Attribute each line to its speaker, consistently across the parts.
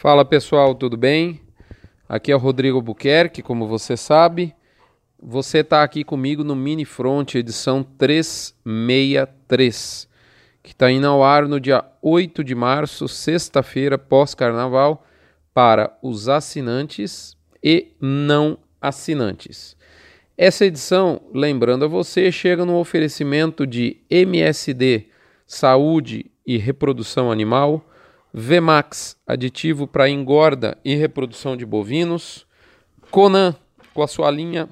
Speaker 1: Fala pessoal, tudo bem? Aqui é o Rodrigo Buquerque, como você sabe. Você está aqui comigo no Mini Front, edição 363, que está indo ao ar no dia 8 de março, sexta-feira, pós-carnaval, para os assinantes e não assinantes. Essa edição, lembrando a você, chega no oferecimento de MSD Saúde e Reprodução Animal Vmax, aditivo para engorda e reprodução de bovinos. Conan, com a sua linha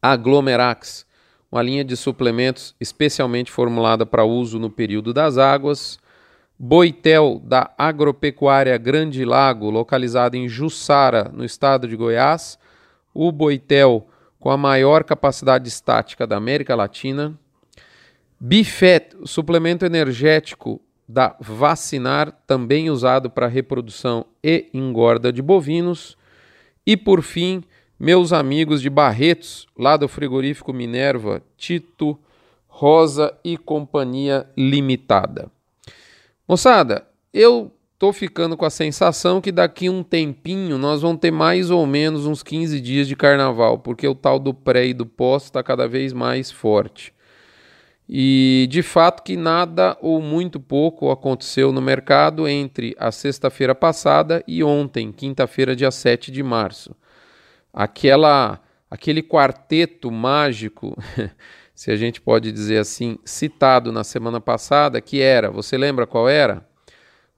Speaker 1: Aglomerax, uma linha de suplementos especialmente formulada para uso no período das águas. Boitel, da Agropecuária Grande Lago, localizada em Jussara, no estado de Goiás. O Boitel, com a maior capacidade estática da América Latina. Bifet, suplemento energético da vacinar, também usado para reprodução e engorda de bovinos. E por fim, meus amigos de Barretos, lá do frigorífico Minerva, Tito, Rosa e Companhia Limitada. Moçada, eu tô ficando com a sensação que daqui um tempinho nós vamos ter mais ou menos uns 15 dias de carnaval, porque o tal do pré e do pós está cada vez mais forte. E de fato que nada ou muito pouco aconteceu no mercado entre a sexta-feira passada e ontem, quinta-feira, dia 7 de março. Aquela aquele quarteto mágico, se a gente pode dizer assim, citado na semana passada, que era, você lembra qual era?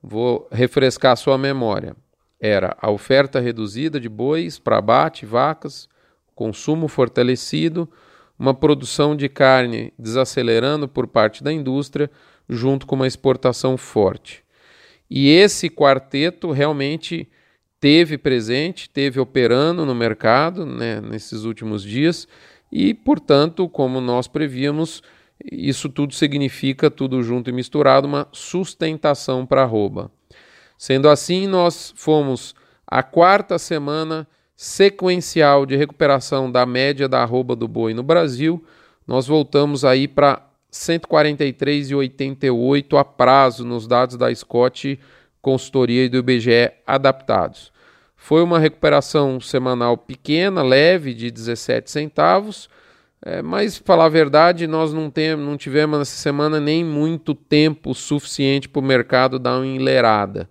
Speaker 1: Vou refrescar a sua memória. Era a oferta reduzida de bois para abate, vacas, consumo fortalecido, uma produção de carne desacelerando por parte da indústria, junto com uma exportação forte. E esse quarteto realmente teve presente, teve operando no mercado né, nesses últimos dias, e, portanto, como nós prevíamos, isso tudo significa, tudo junto e misturado, uma sustentação para arroba. Sendo assim, nós fomos a quarta semana sequencial de recuperação da média da arroba do boi no Brasil, nós voltamos aí para 143,88 a prazo nos dados da Scott Consultoria e do IBGE adaptados. Foi uma recuperação semanal pequena, leve, de 17 centavos, é, mas, falar a verdade, nós não, tem, não tivemos nessa semana nem muito tempo suficiente para o mercado dar uma enlerada.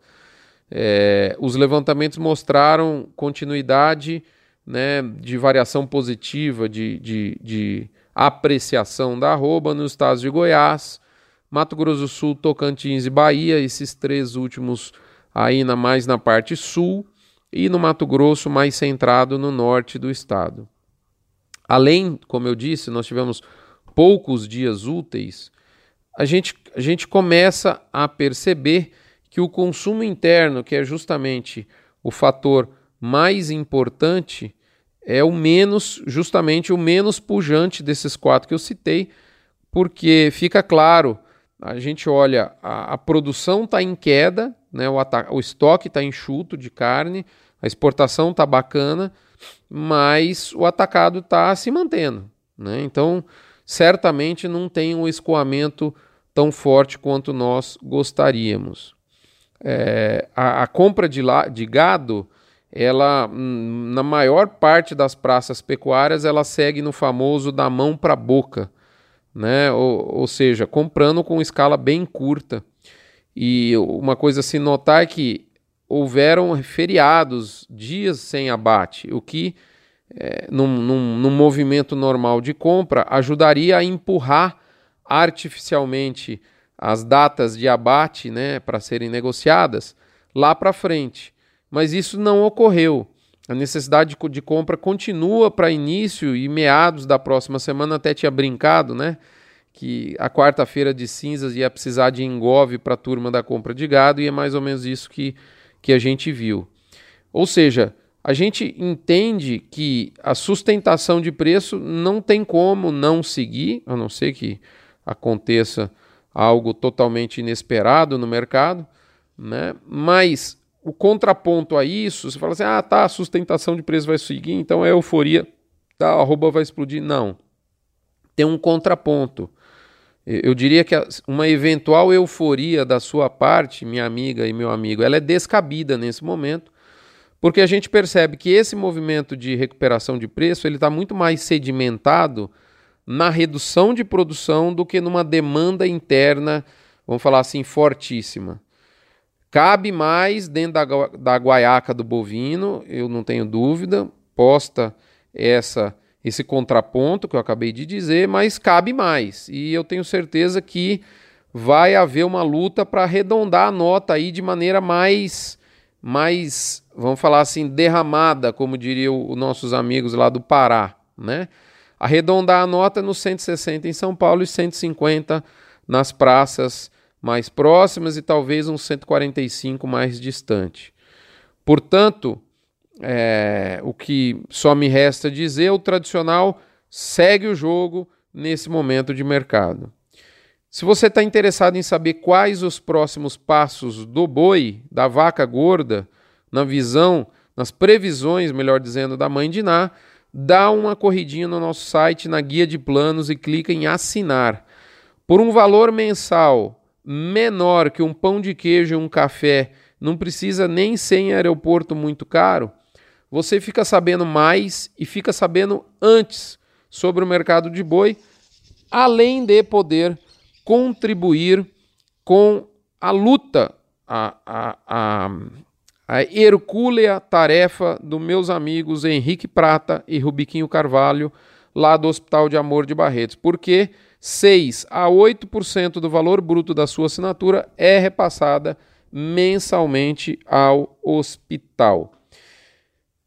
Speaker 1: É, os levantamentos mostraram continuidade né, de variação positiva, de, de, de apreciação da arroba nos estados de Goiás, Mato Grosso do Sul, Tocantins e Bahia, esses três últimos aí na, mais na parte sul, e no Mato Grosso mais centrado no norte do estado. Além, como eu disse, nós tivemos poucos dias úteis, a gente, a gente começa a perceber que o consumo interno, que é justamente o fator mais importante, é o menos, justamente o menos pujante desses quatro que eu citei, porque fica claro, a gente olha, a, a produção está em queda, né, o, o estoque está enxuto de carne, a exportação está bacana, mas o atacado está se mantendo. Né? Então, certamente não tem um escoamento tão forte quanto nós gostaríamos é, a, a, compra de, la, de gado, ela hum, na maior parte das praças pecuárias, ela segue no famoso da mão para a boca, né? Ou, ou, seja, comprando com escala bem curta. E uma coisa a se notar é que houveram feriados, dias sem abate, o que é, num, num, num movimento normal de compra ajudaria a empurrar artificialmente as datas de abate né, para serem negociadas lá para frente. Mas isso não ocorreu. A necessidade de compra continua para início e meados da próxima semana. Até tinha brincado, né? Que a quarta-feira de cinzas ia precisar de engove para a turma da compra de gado, e é mais ou menos isso que, que a gente viu. Ou seja, a gente entende que a sustentação de preço não tem como não seguir, a não ser que aconteça algo totalmente inesperado no mercado, né? Mas o contraponto a isso, você fala assim: "Ah, tá, a sustentação de preço vai seguir, então a euforia da arroba vai explodir". Não. Tem um contraponto. Eu diria que uma eventual euforia da sua parte, minha amiga e meu amigo, ela é descabida nesse momento, porque a gente percebe que esse movimento de recuperação de preço ele está muito mais sedimentado na redução de produção do que numa demanda interna, vamos falar assim, fortíssima. Cabe mais dentro da, da guaiaca do bovino, eu não tenho dúvida, posta essa esse contraponto que eu acabei de dizer, mas cabe mais. E eu tenho certeza que vai haver uma luta para arredondar a nota aí de maneira mais mais, vamos falar assim, derramada, como diriam os nossos amigos lá do Pará, né? Arredondar a nota nos 160 em São Paulo e 150 nas praças mais próximas e talvez uns 145 mais distante. Portanto, é, o que só me resta dizer, o tradicional segue o jogo nesse momento de mercado. Se você está interessado em saber quais os próximos passos do boi, da vaca gorda, na visão, nas previsões, melhor dizendo, da mãe de Ná, dá uma corridinha no nosso site, na guia de planos e clica em assinar. Por um valor mensal menor que um pão de queijo e um café, não precisa nem ser em aeroporto muito caro, você fica sabendo mais e fica sabendo antes sobre o mercado de boi, além de poder contribuir com a luta, a, a, a, a hercúlea tarefa dos meus amigos Henrique Prata e Rubiquinho Carvalho, lá do Hospital de Amor de Barretos, porque 6 a 8% do valor bruto da sua assinatura é repassada mensalmente ao hospital.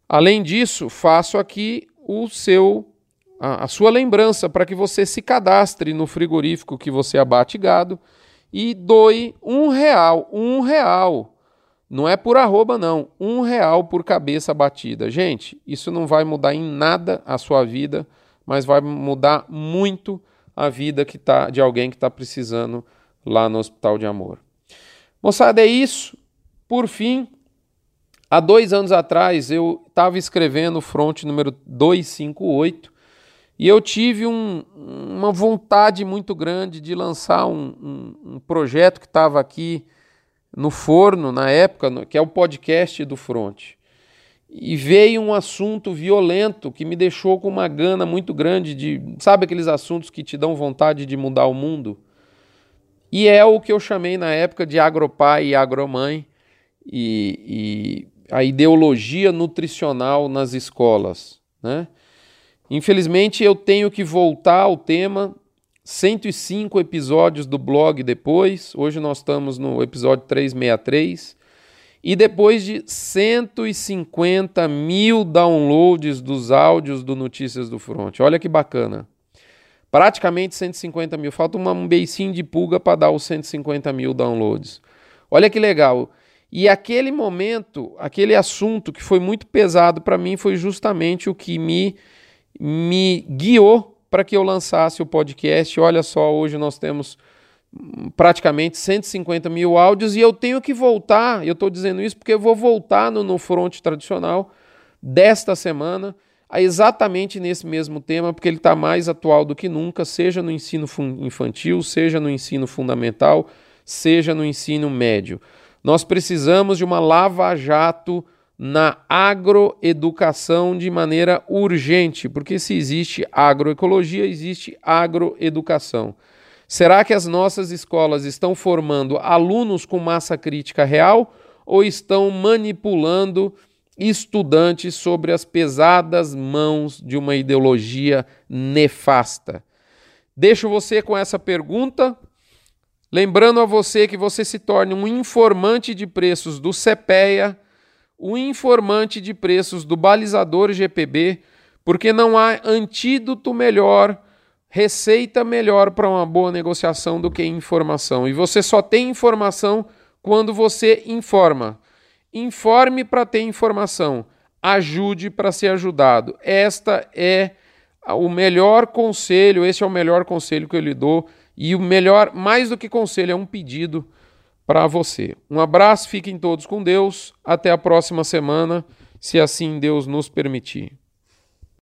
Speaker 1: Além disso, faço aqui o seu a, a sua lembrança para que você se cadastre no frigorífico que você abate gado e doe um real, um real. Não é por arroba, não. Um real por cabeça batida. Gente, isso não vai mudar em nada a sua vida, mas vai mudar muito a vida que tá, de alguém que está precisando lá no Hospital de Amor. Moçada, é isso. Por fim, Há dois anos atrás eu estava escrevendo o front número 258 e eu tive um, uma vontade muito grande de lançar um, um, um projeto que estava aqui no forno na época, que é o podcast do front. E veio um assunto violento que me deixou com uma gana muito grande de, sabe aqueles assuntos que te dão vontade de mudar o mundo? E é o que eu chamei na época de agropai e agromãe. E, e a ideologia nutricional nas escolas. Né? Infelizmente, eu tenho que voltar ao tema. 105 episódios do blog depois. Hoje nós estamos no episódio 363. E depois de 150 mil downloads dos áudios do Notícias do Front. Olha que bacana. Praticamente 150 mil. Falta um beicinho de pulga para dar os 150 mil downloads. Olha que legal. E aquele momento, aquele assunto que foi muito pesado para mim foi justamente o que me, me guiou para que eu lançasse o podcast. Olha só, hoje nós temos praticamente 150 mil áudios e eu tenho que voltar. Eu estou dizendo isso porque eu vou voltar no, no front tradicional desta semana, exatamente nesse mesmo tema, porque ele está mais atual do que nunca, seja no ensino infantil, seja no ensino fundamental, seja no ensino médio. Nós precisamos de uma lava-jato na agroeducação de maneira urgente, porque se existe agroecologia, existe agroeducação. Será que as nossas escolas estão formando alunos com massa crítica real ou estão manipulando estudantes sobre as pesadas mãos de uma ideologia nefasta? Deixo você com essa pergunta. Lembrando a você que você se torne um informante de preços do CPEA, um informante de preços do balizador GPB, porque não há antídoto melhor, receita melhor para uma boa negociação do que informação. E você só tem informação quando você informa. Informe para ter informação, ajude para ser ajudado. Esta é o melhor conselho, esse é o melhor conselho que eu lhe dou e o melhor, mais do que conselho, é um pedido para você. Um abraço, fiquem todos com Deus. Até a próxima semana, se assim Deus nos permitir.